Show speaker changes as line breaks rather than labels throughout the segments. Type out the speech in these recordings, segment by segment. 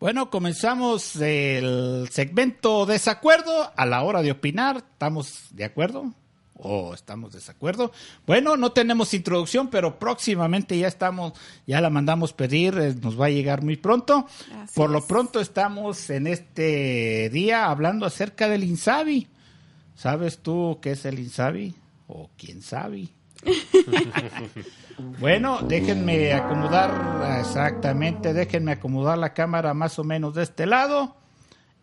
Bueno, comenzamos el segmento desacuerdo a la hora de opinar. ¿Estamos de acuerdo? ¿O estamos desacuerdo? Bueno, no tenemos introducción, pero próximamente ya estamos, ya la mandamos pedir, eh, nos va a llegar muy pronto. Por lo pronto estamos en este día hablando acerca del Insabi. ¿Sabes tú qué es el Insabi? ¿O quién sabe? bueno, déjenme acomodar exactamente, déjenme acomodar la cámara más o menos de este lado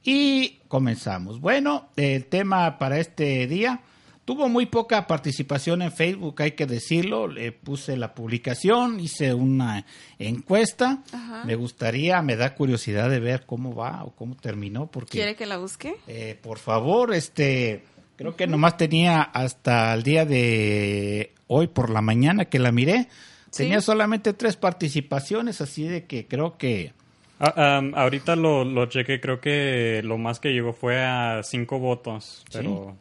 y comenzamos. Bueno, el tema para este día tuvo muy poca participación en Facebook, hay que decirlo. Le puse la publicación, hice una encuesta. Me gustaría, me da curiosidad de ver cómo va o cómo terminó. Porque,
¿Quiere que la busque?
Eh, por favor, este, creo que nomás tenía hasta el día de hoy por la mañana que la miré, tenía solamente tres participaciones, así de que creo que...
Ah, ahorita lo, lo chequé, creo que lo más que llegó fue a cinco votos, pero...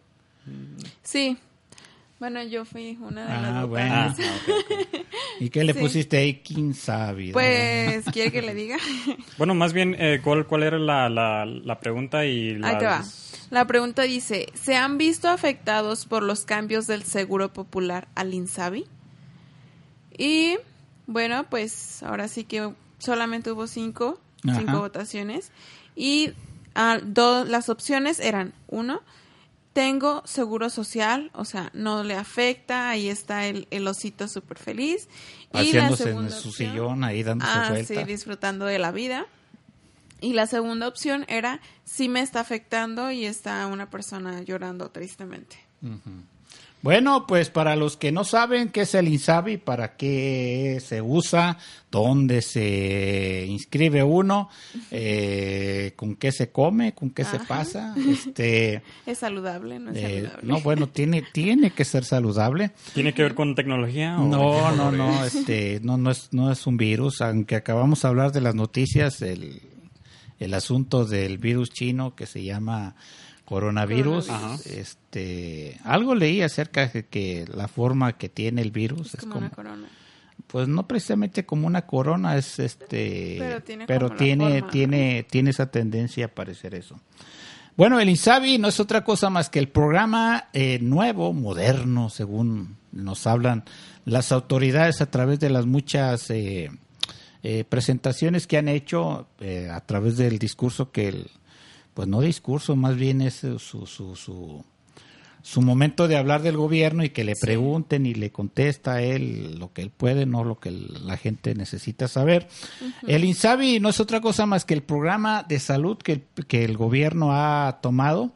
Sí. Bueno, yo fui una de las ah, bueno. Ah,
¿Y qué le pusiste ahí? ¿Quién sabe?
Pues, ¿quiere que le diga?
bueno, más bien, eh, ¿cuál, ¿cuál era la, la, la pregunta? y
Ahí te va. La pregunta dice, ¿se han visto afectados por los cambios del Seguro Popular al INSABI? Y bueno, pues ahora sí que solamente hubo cinco, cinco votaciones. Y ah, las opciones eran, uno, tengo seguro social, o sea, no le afecta, ahí está el, osito súper feliz.
y la en su sillón, ahí dándose ah,
Sí, disfrutando de la vida. Y la segunda opción era si me está afectando y está una persona llorando tristemente.
Bueno, pues para los que no saben qué es el INSABI, para qué se usa, dónde se inscribe uno, eh, con qué se come, con qué se pasa, este
es saludable, no es eh, saludable.
No, bueno, tiene tiene que ser saludable.
¿Tiene que ver con tecnología?
No, no, no, este, no, no es no es un virus, aunque acabamos de hablar de las noticias, el el asunto del virus chino que se llama coronavirus. Este, algo leí acerca de que la forma que tiene el virus es, como, una corona. Pues no precisamente como una corona, es este, pero tiene tiene tiene, esa tendencia a parecer eso. Bueno, el INSABI no es otra cosa más que el programa eh, nuevo, moderno, según nos hablan las autoridades a través de las muchas eh, eh, presentaciones que han hecho eh, a través del discurso que, el, pues no discurso, más bien es su, su, su, su momento de hablar del gobierno y que le pregunten y le contesta a él lo que él puede, no lo que la gente necesita saber. El INSABI no es otra cosa más que el programa de salud que, que el gobierno ha tomado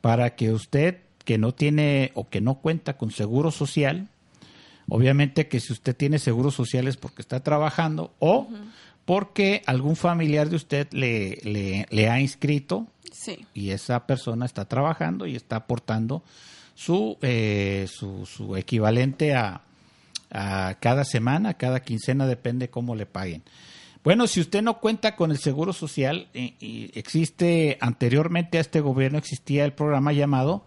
para que usted que no tiene o que no cuenta con seguro social, Obviamente que si usted tiene seguros sociales porque está trabajando o porque algún familiar de usted le, le, ha inscrito y esa persona está trabajando y está aportando su, eh, su, su, equivalente a, a cada semana, cada quincena, depende cómo le paguen. Bueno, si usted no cuenta con el seguro social, y existe anteriormente a este gobierno existía el programa llamado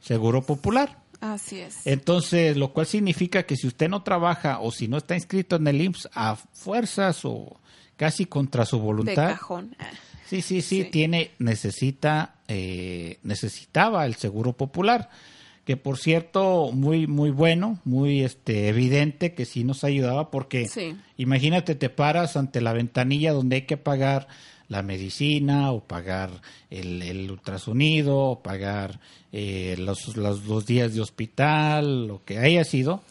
Seguro Popular.
Así es.
Entonces, lo cual significa que si usted no trabaja o si no está inscrito en el IMSS a fuerzas o casi contra su voluntad.
De cajón. Ah.
Sí, sí, sí, tiene, necesita, eh, necesitaba el seguro popular, que por cierto, muy, muy bueno, muy este, evidente que sí nos ayudaba porque imagínate, te paras ante la ventanilla donde hay que pagar la medicina o pagar el, el ultrasonido o pagar eh, los, los, dos días de hospital, lo que haya sido,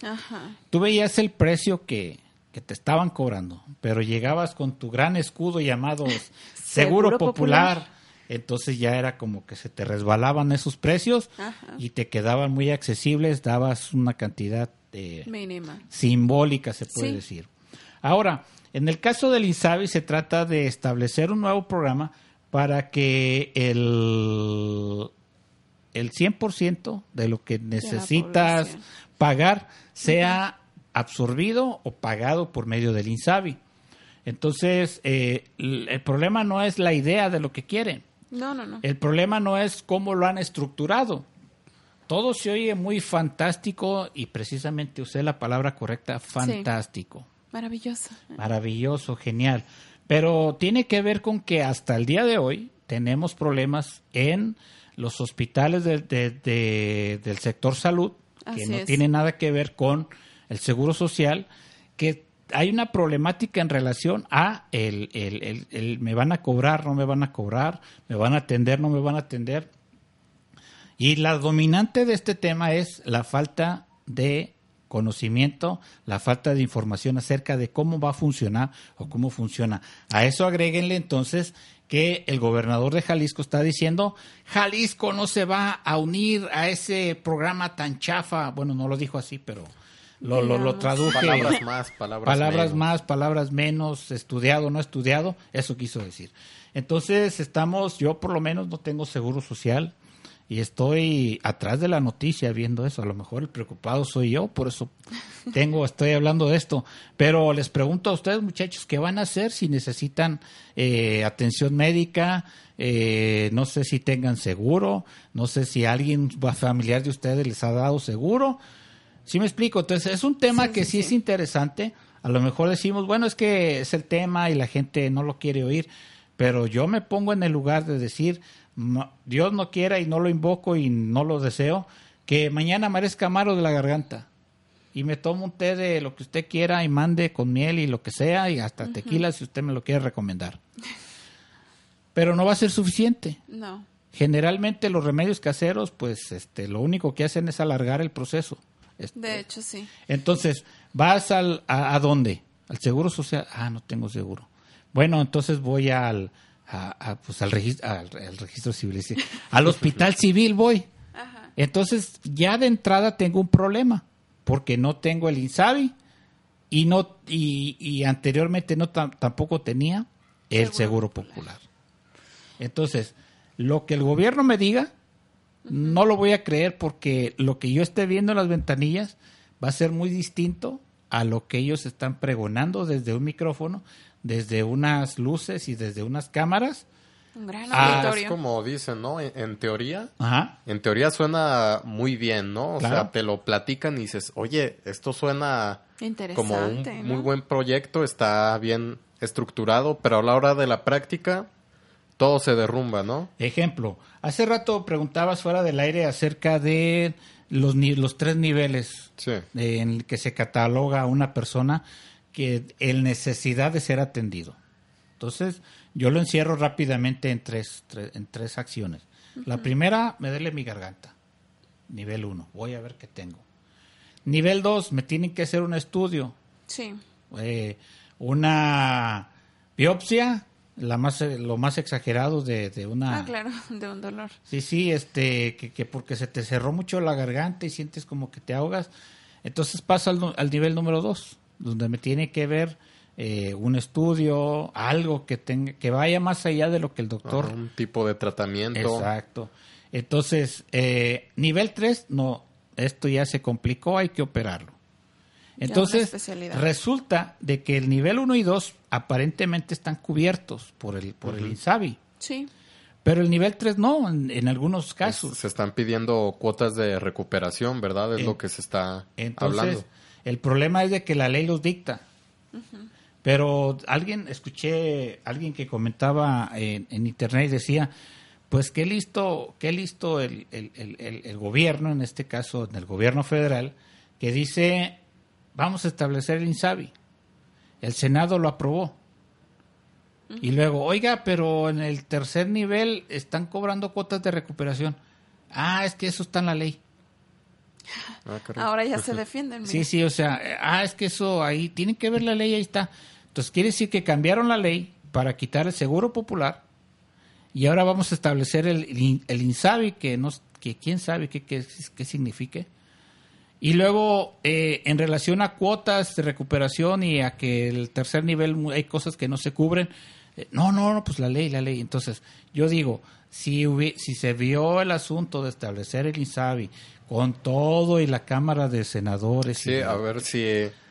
tú veías el precio que, te estaban cobrando, pero llegabas con tu gran escudo llamado Seguro, Popular, entonces ya era como que se te resbalaban esos precios y te quedaban muy accesibles, dabas una cantidad
Mínima.
simbólica, se puede decir. Ahora, en el caso del INSABI se trata de establecer un nuevo programa para que el, el 100% de lo que necesitas pagar sea absorbido o pagado por medio del INSABI. Entonces, eh, el problema no es la idea de lo que quieren.
No, no, no.
El problema no es cómo lo han estructurado. Todo se oye muy fantástico y precisamente usé la palabra correcta, fantástico.
Maravilloso.
Maravilloso, genial. Pero tiene que ver con que hasta el día de hoy tenemos problemas en los hospitales del sector salud, que no tiene nada que ver con el seguro social, que hay una problemática en relación a el, el, el, me van a cobrar, no me van a cobrar, me van a atender, no me van a atender. Y la dominante de este tema es la falta de conocimiento, la falta de información acerca de cómo va a funcionar o cómo funciona. A eso agréguenle entonces que el gobernador de Jalisco está diciendo, Jalisco no se va a unir a ese programa tan chafa. Bueno, no lo dijo así, pero lo, lo, lo traduje.
Palabras más, palabras,
palabras
menos.
más, palabras menos, estudiado, no estudiado, eso quiso decir. Entonces estamos, yo por lo menos no tengo seguro social, y estoy atrás de la noticia viendo eso. A lo mejor el preocupado soy yo, por eso tengo, estoy hablando de esto. Pero les pregunto a ustedes, muchachos, ¿qué van a hacer si necesitan eh, atención médica? Eh, no sé si tengan seguro, no sé si alguien familiar de ustedes les ha dado seguro. ¿Sí me explico? Entonces, es un tema
Sí,
que
sí,
sí, es interesante. A lo mejor decimos, bueno, es que es el tema y la gente no lo quiere oír. Pero yo me pongo en el lugar de decir, "Ma- Dios no quiera y no lo invoco y no lo deseo, que mañana amanezca malo de la garganta. Y me tomo un té de lo que usted quiera y mande con miel y lo que sea y hasta tequila si usted me lo quiere recomendar. Pero no va a ser suficiente.
No.
Generalmente los remedios caseros, pues este, lo único que hacen es alargar el proceso. Este,
De hecho, sí.
entonces, ¿vas al, a, a dónde? ¿Al Seguro Social? Ah, no tengo seguro. Bueno, entonces voy al, a- a, pues al, registro, al, al registro civil. Al hospital civil voy. Entonces, ya de entrada tengo un problema, porque no tengo el INSABI y, no, y, y anteriormente no tam- tampoco tenía el
Seguro
Seguro Popular. Entonces, lo que el gobierno me diga, no lo voy a creer porque lo que yo esté viendo en las ventanillas va a ser muy distinto a lo que ellos están pregonando desde un micrófono, desde unas luces y desde unas cámaras.
Un gran
Ah,
Es como dicen, ¿no? En, en teoría,
Ajá.
en teoría suena muy bien, ¿no? O
Claro.
sea, te lo platican y dices, oye, esto suena como un
Interesante,
muy
¿no?
buen proyecto, está bien estructurado, pero a la hora de la práctica todo se derrumba, ¿no?
Ejemplo, hace rato preguntabas fuera del aire acerca de los, ni- los tres niveles
Sí.
en el que se cataloga a una persona que en necesidad de ser atendido. Entonces, yo lo encierro rápidamente en tres, tre- en tres acciones. La primera, me duele mi garganta. Nivel uno, voy a ver qué tengo. Nivel dos, me tienen que hacer un estudio,
Sí.
eh, una biopsia, la más, eh, lo más exagerado de, de una...
Ah, claro, de un dolor.
Sí, sí, este, que, que porque se te cerró mucho la garganta y sientes como que te ahogas. Entonces pasa al, al nivel número dos, donde me tiene que ver eh, un estudio, algo que tenga, que vaya más allá de lo que el doctor.
Ajá, un tipo de tratamiento.
Exacto. Entonces, eh, nivel 3, no, esto ya se complicó, hay que operarlo. Entonces, resulta de que el nivel 1 y 2 aparentemente están cubiertos por el, por el INSABI.
Sí.
Pero el nivel 3 no, en, en algunos
Es-
casos.
Se están pidiendo cuotas de recuperación, ¿verdad? Es
En-
lo que se está
Entonces,
hablando.
el problema es de que la ley los dicta. Pero alguien, escuché alguien que comentaba en, en internet y decía, pues qué listo, qué listo el, el- el- el- el gobierno, en este caso en el gobierno federal, que dice, vamos a establecer el INSABI. El Senado lo aprobó. Y luego, oiga, pero en el tercer nivel están cobrando cuotas de recuperación. Ah, es que eso está en la ley.
Ah.
Ahora ya se defienden.
Sí,
mira.
sí, o sea, ah, es que eso ahí, tienen que ver la ley, ahí está. Entonces quiere decir que cambiaron la ley para quitar el seguro popular y ahora vamos a establecer el, el, in- el INSABI, que, no, que quién sabe qué, qué, qué signifique. Y luego, eh, en relación a cuotas de recuperación y a que el tercer nivel hay cosas que no se cubren, eh, no, no, no, pues la ley, la ley. Entonces, yo digo, si, si se vio el asunto de establecer el INSABI con todo y la Cámara de Senadores.
Sí, a ver si...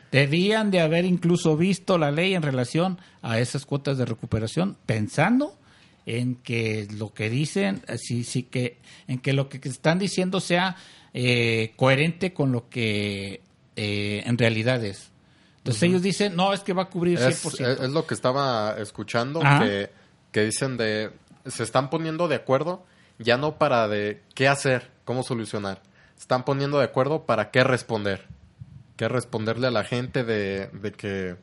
Debían de haber incluso visto la ley en relación a esas cuotas de recuperación, pensando en que lo que dicen, eh, sí, sí que, en que lo que están diciendo sea eh, coherente con lo que eh, en realidad es. Entonces ellos dicen, no, es que va a cubrir
100%. Es, lo que estaba escuchando, que, que, dicen de, se están poniendo de acuerdo ya no para de qué hacer, cómo solucionar, se están poniendo de acuerdo para qué responder, qué responderle a la gente de, de que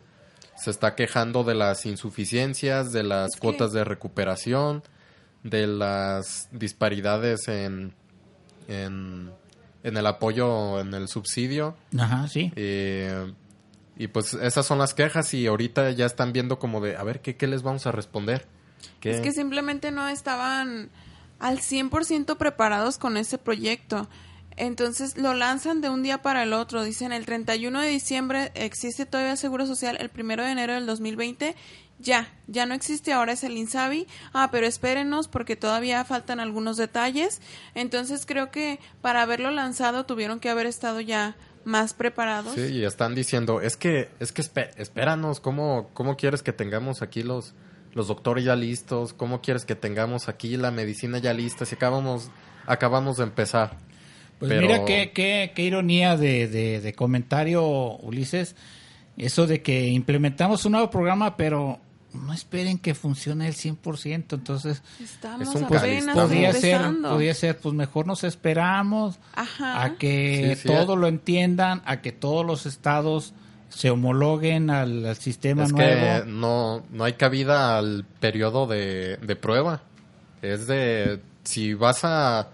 se está quejando de las insuficiencias, de las cuotas de recuperación, de las disparidades en, en en el apoyo, en el subsidio.
Ajá, sí.
y pues esas son las quejas y ahorita ya están viendo como de, a ver, ¿qué, qué les vamos a responder?
Es que simplemente no estaban al 100% preparados con ese proyecto. Entonces lo lanzan de un día para el otro. Dicen el 31 de diciembre existe todavía Seguro Social, el 1 de enero del 2020 ya, ya no existe ahora es el Insabi. Ah, pero espérenos porque todavía faltan algunos detalles. Entonces creo que para haberlo lanzado tuvieron que haber estado ya más preparados.
Sí, y están diciendo, es que, es que espéranos, ¿cómo, ¿cómo quieres que tengamos aquí los, los doctores ya listos? ¿Cómo quieres que tengamos aquí la medicina ya lista? Si acabamos, acabamos de empezar.
Pues mira qué, qué, qué ironía de, de, de comentario, Ulises. Eso de que implementamos un nuevo programa, pero no esperen que funcione el 100%, entonces
Estamos apenas podría
ser, podría ser, pues mejor nos esperamos a que todo lo entiendan, a que todos los estados se homologuen al, sistema
es
nuevo.
Que no, no hay cabida al periodo de, prueba. Es de, si vas a,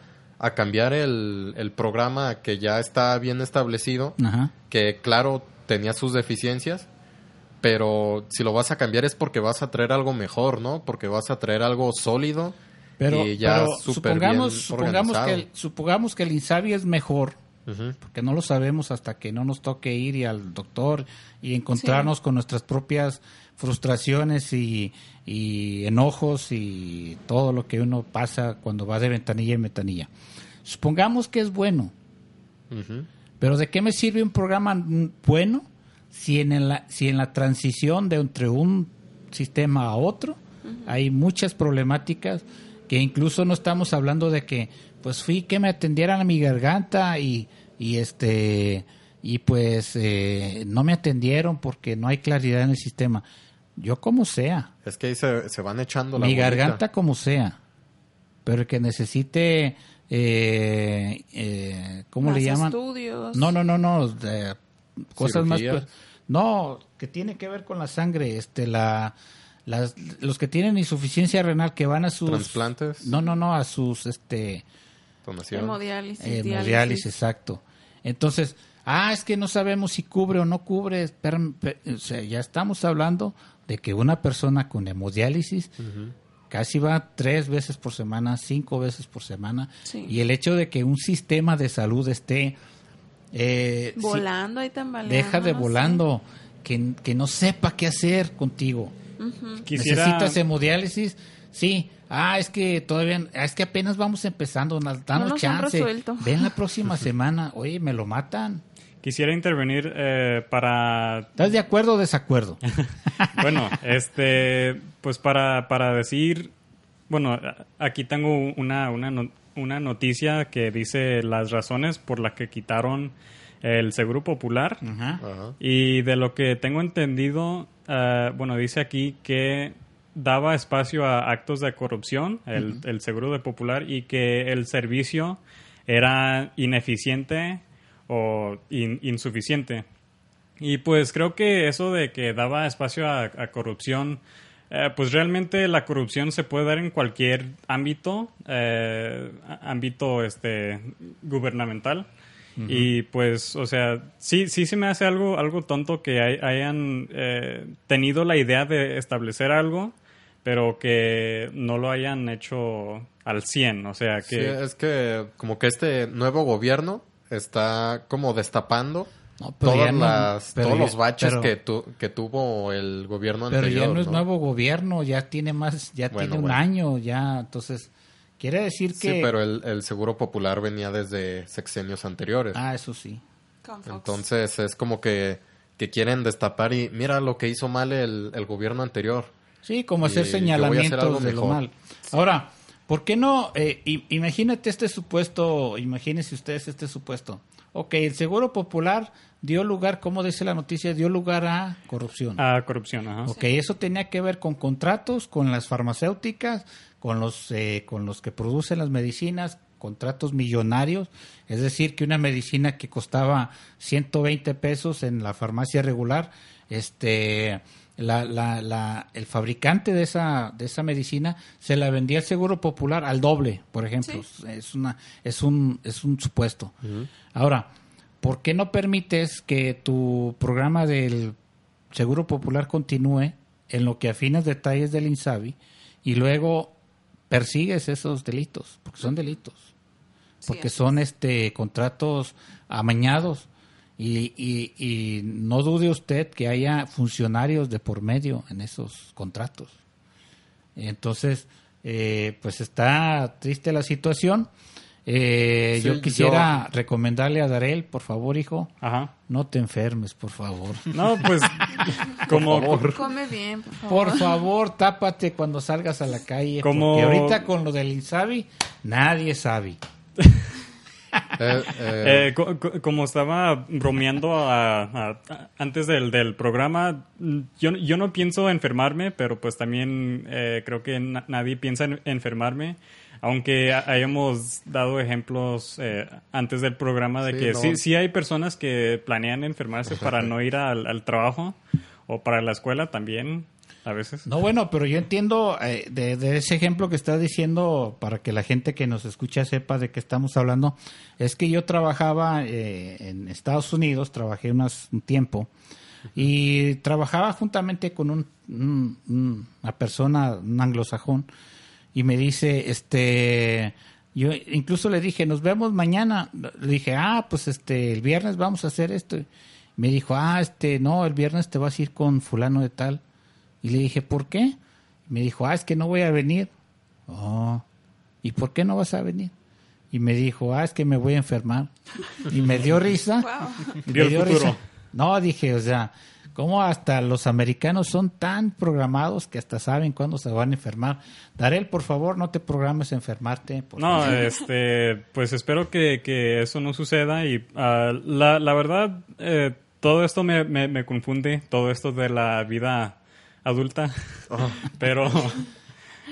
a cambiar el, el, programa que ya está bien establecido, que claro tenía sus deficiencias, pero si lo vas a cambiar es porque vas a traer algo mejor, ¿no? Porque vas a traer algo sólido
pero, y ya supongamos, supongamos que el, supongamos que el Insabi es mejor, porque no lo sabemos hasta que no nos toque ir y al doctor y encontrarnos con nuestras propias frustraciones y, enojos y todo lo que uno pasa cuando va de ventanilla en ventanilla. Supongamos que es bueno, pero ¿de qué me sirve un programa bueno si en la, si en la transición de entre un sistema a otro hay muchas problemáticas que incluso no estamos hablando de que pues fui que me atendieran a mi garganta y, y este y pues eh, no me atendieron porque no hay claridad en el sistema. Yo como sea.
Es que ahí se, van echando la
Mi garganta como sea. Pero que necesite eh, eh, ¿cómo le llaman?
Estudios.
No, no, no, no, cosas más pues, no que tiene que ver con la sangre este la las, los que tienen insuficiencia renal que van a sus
trasplantes
no no no a sus este
hemodiálisis
eh, hemodiálisis exacto entonces ah es que no sabemos si cubre o no cubre o sea, ya estamos hablando de que una persona con hemodiálisis casi va tres veces por semana cinco veces por semana y el hecho de que un sistema de salud esté eh,
volando ahí tambaleando.
Deja de volando, que, que, no sepa qué hacer contigo. Necesitas hemodiálisis, sí. Ah, es que todavía, es que apenas vamos empezando, danos no chance. Ven la próxima semana, oye, me lo matan.
Quisiera intervenir eh, para...
¿Estás de acuerdo o desacuerdo?
bueno, este, pues para, para decir, bueno, aquí tengo una, una, una noticia que dice las razones por las que quitaron el Seguro Popular. Y de lo que tengo entendido, eh, bueno, dice aquí que daba espacio a actos de corrupción, el, Seguro de Popular, y que el servicio era ineficiente o insuficiente. Y pues creo que eso de que daba espacio a corrupción eh, pues realmente la corrupción se puede dar en cualquier ámbito, eh, ámbito este gubernamental. Y pues, o sea, sí, sí se me hace algo, algo tonto que hayan eh, tenido la idea de establecer algo, pero que no lo hayan hecho al 100. O sea, que...
Sí, es que como que este nuevo gobierno está como destapando todas las, todos los baches que, que tuvo el gobierno
anterior.
Pero
ya no, es nuevo gobierno, ya tiene más, ya tiene un año, ya, entonces quiere decir que...
Sí, pero el, el, Seguro Popular venía desde sexenios anteriores.
Ah, eso sí.
Entonces es como que, que quieren destapar y mira lo que hizo mal el, el gobierno anterior.
Sí, como hacer señalamientos de lo mal. Ahora, ¿por qué no? Eh, imagínate este supuesto, imagínense ustedes este supuesto. Ok, el Seguro Popular dio lugar, como dice la noticia, dio lugar a corrupción.
A corrupción, ajá.
Ok, eso tenía que ver con contratos, con las farmacéuticas, con los, eh, con los que producen las medicinas, contratos millonarios, es decir, que una medicina que costaba 120 pesos en la farmacia regular, este, la, la, la, el fabricante de esa, de esa medicina se la vendía al Seguro Popular al doble, por ejemplo. Es, una, es, un, es un supuesto. Ahora, ¿por qué no permites que tu programa del Seguro Popular continúe en lo que afinas detalles del INSABI y luego persigues esos delitos? Porque son delitos. Porque son este contratos amañados y, y, no dude usted que haya funcionarios de por medio en esos contratos. Entonces, eh, pues está triste la situación. Eh, yo quisiera recomendarle a Darel, por favor, hijo, no te enfermes, por favor.
No, pues, como...
Come bien, por favor.
Por favor, tápate cuando salgas a la calle. Como... Porque ahorita con lo del Insabi, nadie sabe.
Eh, eh, eh, como estaba bromeando antes del, del, programa, yo, yo no pienso enfermarme, pero pues también creo que nadie piensa en enfermarme. Aunque hayamos dado ejemplos antes del programa de que sí, sí hay personas que planean enfermarse para no ir al trabajo o para la escuela también a veces.
No, bueno, pero yo entiendo eh, de, ese ejemplo que estás diciendo, para que la gente que nos escucha sepa de qué estamos hablando, es que yo trabajaba eh, en Estados Unidos, trabajé unas, un tiempo, y trabajaba juntamente con un, una persona, un anglosajón, y me dice, este, yo incluso le dije, nos vemos mañana, le dije, ah, pues este, el viernes vamos a hacer esto. Me dijo, ah, este, no, el viernes te vas a ir con fulano de tal. Y le dije, ¿por qué? Me dijo, ah, es que no voy a venir. Oh, ¿y por qué no vas a venir? Y me dijo, ah, es que me voy a enfermar. Y me dio risa.
me dio risa.
No, dije, o sea, ¿cómo hasta los americanos son tan programados que hasta saben cuándo se van a enfermar? Darel, por favor, no te programes a enfermarte.
no, este, pues espero que, que, eso no suceda. Y uh, la, la, verdad, eh, todo esto me, me, me confunde, todo esto de la vida adulta. Oh. Pero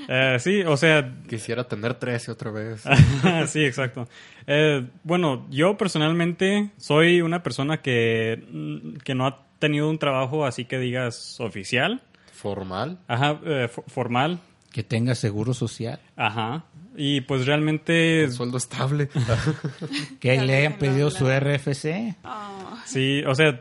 eh, sí, o sea...
Quisiera tener 13 otra vez.
sí, exacto. Eh, bueno, yo personalmente soy una persona que, mm, que no ha tenido un trabajo así que digas oficial.
Formal.
Ajá, eh, formal.
Que tenga seguro social.
Ajá. Y pues realmente...
sueldo estable.
que le hayan pedido su RFC.
Sí, o sea,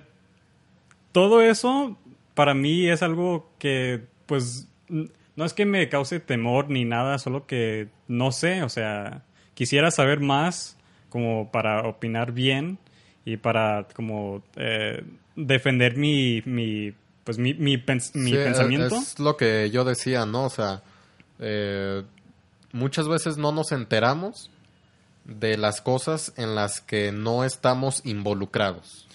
todo eso para mí es algo que, pues, no es que me cause temor ni nada, solo que no sé, o sea, quisiera saber más como para opinar bien y para como eh, defender mi, mi, pues, mi, mi, pensamiento.
Es lo que yo decía, ¿no? O sea, eh, muchas veces no nos enteramos de las cosas en las que no estamos involucrados.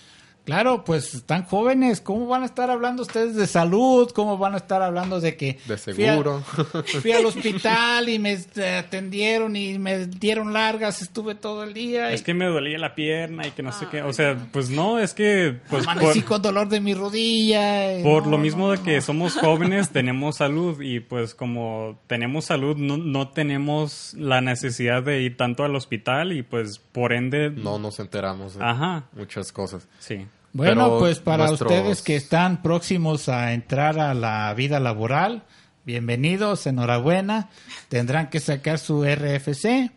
Claro, pues están jóvenes, ¿cómo van a estar hablando ustedes de salud? ¿Cómo van a estar hablando de que...
De seguro.
Fui, al hospital y me atendieron y me dieron largas, estuve todo el día.
Es que me dolía la pierna y que no sé qué, o sea, pues no, es que... Pues,
Amanecí con dolor de mi rodilla.
Por lo mismo de que somos jóvenes, tenemos salud y pues como tenemos salud, no, no tenemos la necesidad de ir tanto al hospital y pues por ende...
No nos enteramos de muchas cosas.
Sí.
Bueno, pues para ustedes que están próximos a entrar a la vida laboral, bienvenidos, enhorabuena. Tendrán que sacar su RFC,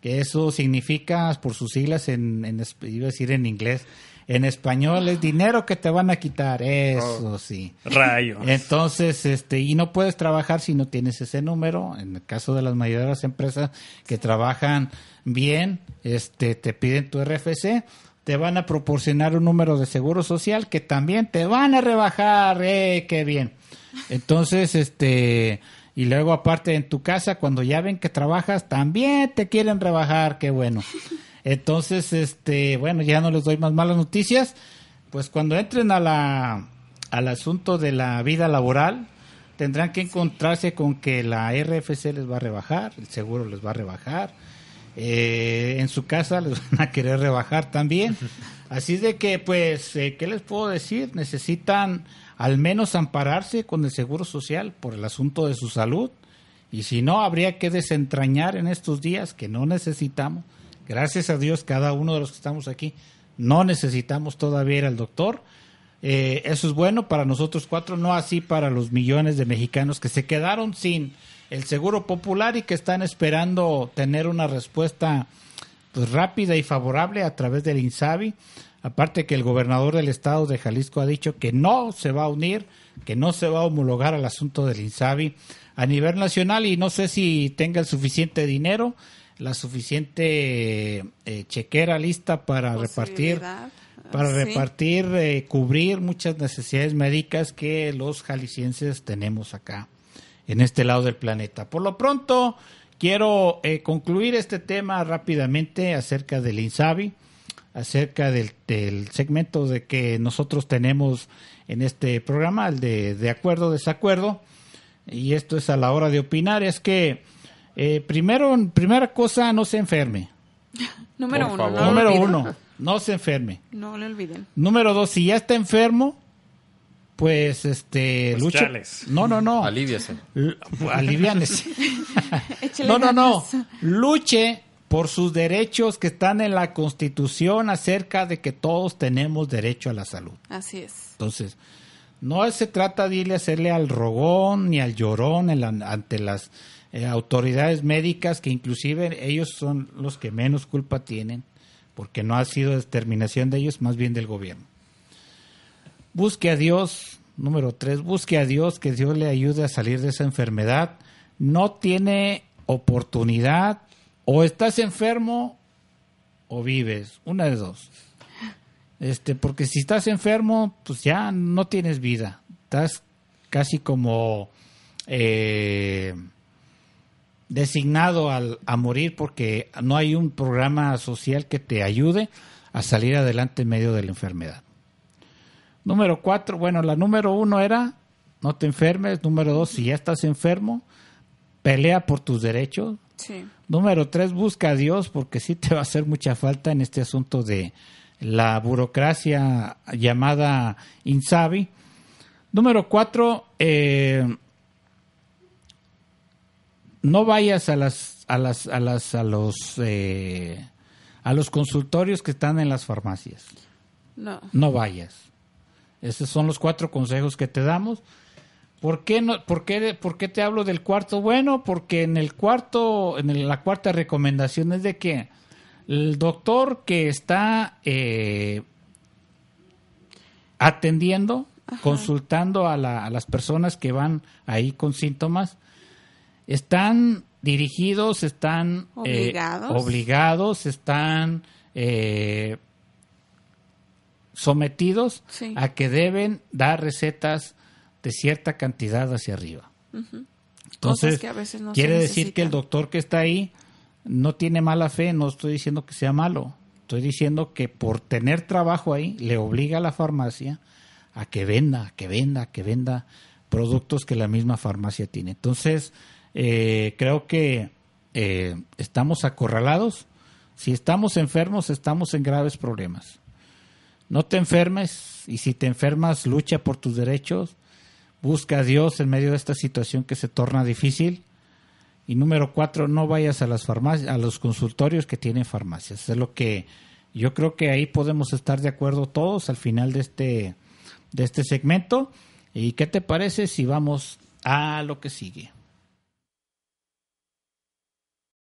que eso significa, por sus siglas, en, en, iba a decir en inglés, en español es dinero que te van a quitar, eso oh. sí.
Rayos.
Entonces, este, y no puedes trabajar si no tienes ese número. En el caso de las las empresas que trabajan bien, este, te piden tu RFC, te van a proporcionar un número de seguro social que también te van a rebajar, eh, qué bien. Entonces, este, y luego aparte en tu casa, cuando ya ven que trabajas, también te quieren rebajar, qué bueno. Entonces, este, bueno, ya no les doy más malas noticias. Pues cuando entren a la, al asunto de la vida laboral, tendrán que encontrarse con que la RFC les va a rebajar, el seguro les va a rebajar, eh, en su casa les van a querer rebajar también. Así de que, pues, eh, ¿qué les puedo decir? Necesitan al menos ampararse con el Seguro Social por el asunto de su salud. Y si no, habría que desentrañar en estos días que no necesitamos. Gracias a Dios, cada uno de los que estamos aquí, no necesitamos todavía ir al doctor. Eh, eso es bueno para nosotros cuatro, no así para los millones de mexicanos que se quedaron sin el seguro popular y que están esperando tener una respuesta pues, rápida y favorable a través del INSABI. Aparte que el gobernador del estado de Jalisco ha dicho que no se va a unir, que no se va a homologar al asunto del INSABI a nivel nacional y no sé si tenga el suficiente dinero, la suficiente eh, chequera lista para repartir para repartir, eh, cubrir muchas necesidades médicas que los jaliscienses tenemos acá en este lado del planeta. Por lo pronto, quiero eh, concluir este tema rápidamente acerca del INSABI acerca del, segmento de que nosotros tenemos en este programa, el de, de acuerdo, desacuerdo, y esto es a la hora de opinar, es que eh, primero, primera cosa, no se enferme.
Número uno.
No Número uno, no se enferme.
No le olviden.
Número dos, si ya está enfermo, pues este
pues
luche. No, no, no.
Aliviase.
Aliviánese. no, no, no. Luche por sus derechos que están en la Constitución acerca de que todos tenemos derecho a la salud.
Así es.
Entonces, no se trata de irle a hacerle al rogón ni al llorón ante las eh, autoridades médicas, que inclusive ellos son los que menos culpa tienen, porque no ha sido determinación de ellos, más bien del gobierno. Busque a Dios, número tres, busque a Dios, que Dios le ayude a salir de esa enfermedad. No tiene oportunidad o estás enfermo o vives, una de dos. Este, porque si estás enfermo, pues ya no tienes vida. Estás casi como eh, designado al, a morir porque no hay un programa social que te ayude a salir adelante en medio de la enfermedad. Número cuatro, bueno, la número uno era no te enfermes. Número dos, si ya estás enfermo, pelea por tus derechos. Número tres, busca a Dios porque sí te va a hacer mucha falta en este asunto de la burocracia llamada Insabi. Número cuatro, eh, no vayas a las a las a las a los eh, a los consultorios que están en las farmacias.
No.
No vayas. Esos son los cuatro consejos que te damos. ¿Por qué, no, por, qué, ¿Por qué te hablo del cuarto? Bueno, porque en el cuarto, en la cuarta recomendación es de que el doctor que está eh, atendiendo, consultando a, las personas que van ahí con síntomas, están dirigidos, están
eh,
obligados, están eh, sometidos a que deben dar recetas de cierta cantidad hacia arriba. Entonces, quiere decir que el doctor que está ahí no tiene mala fe, no estoy diciendo que sea malo, estoy diciendo que por tener trabajo ahí le obliga a la farmacia a que venda, que venda, que venda productos que la misma farmacia tiene. Entonces, eh, creo que eh, estamos acorralados. Si estamos enfermos, estamos en graves problemas. No te enfermes y si te enfermas, lucha por tus derechos Busca a Dios en medio de esta situación que se torna difícil. Y número cuatro, no vayas a las farmacias, a los consultorios que tienen farmacias. Es lo que yo creo que ahí podemos estar de acuerdo todos al final de este, de este segmento. ¿Y qué te parece si vamos a lo que sigue?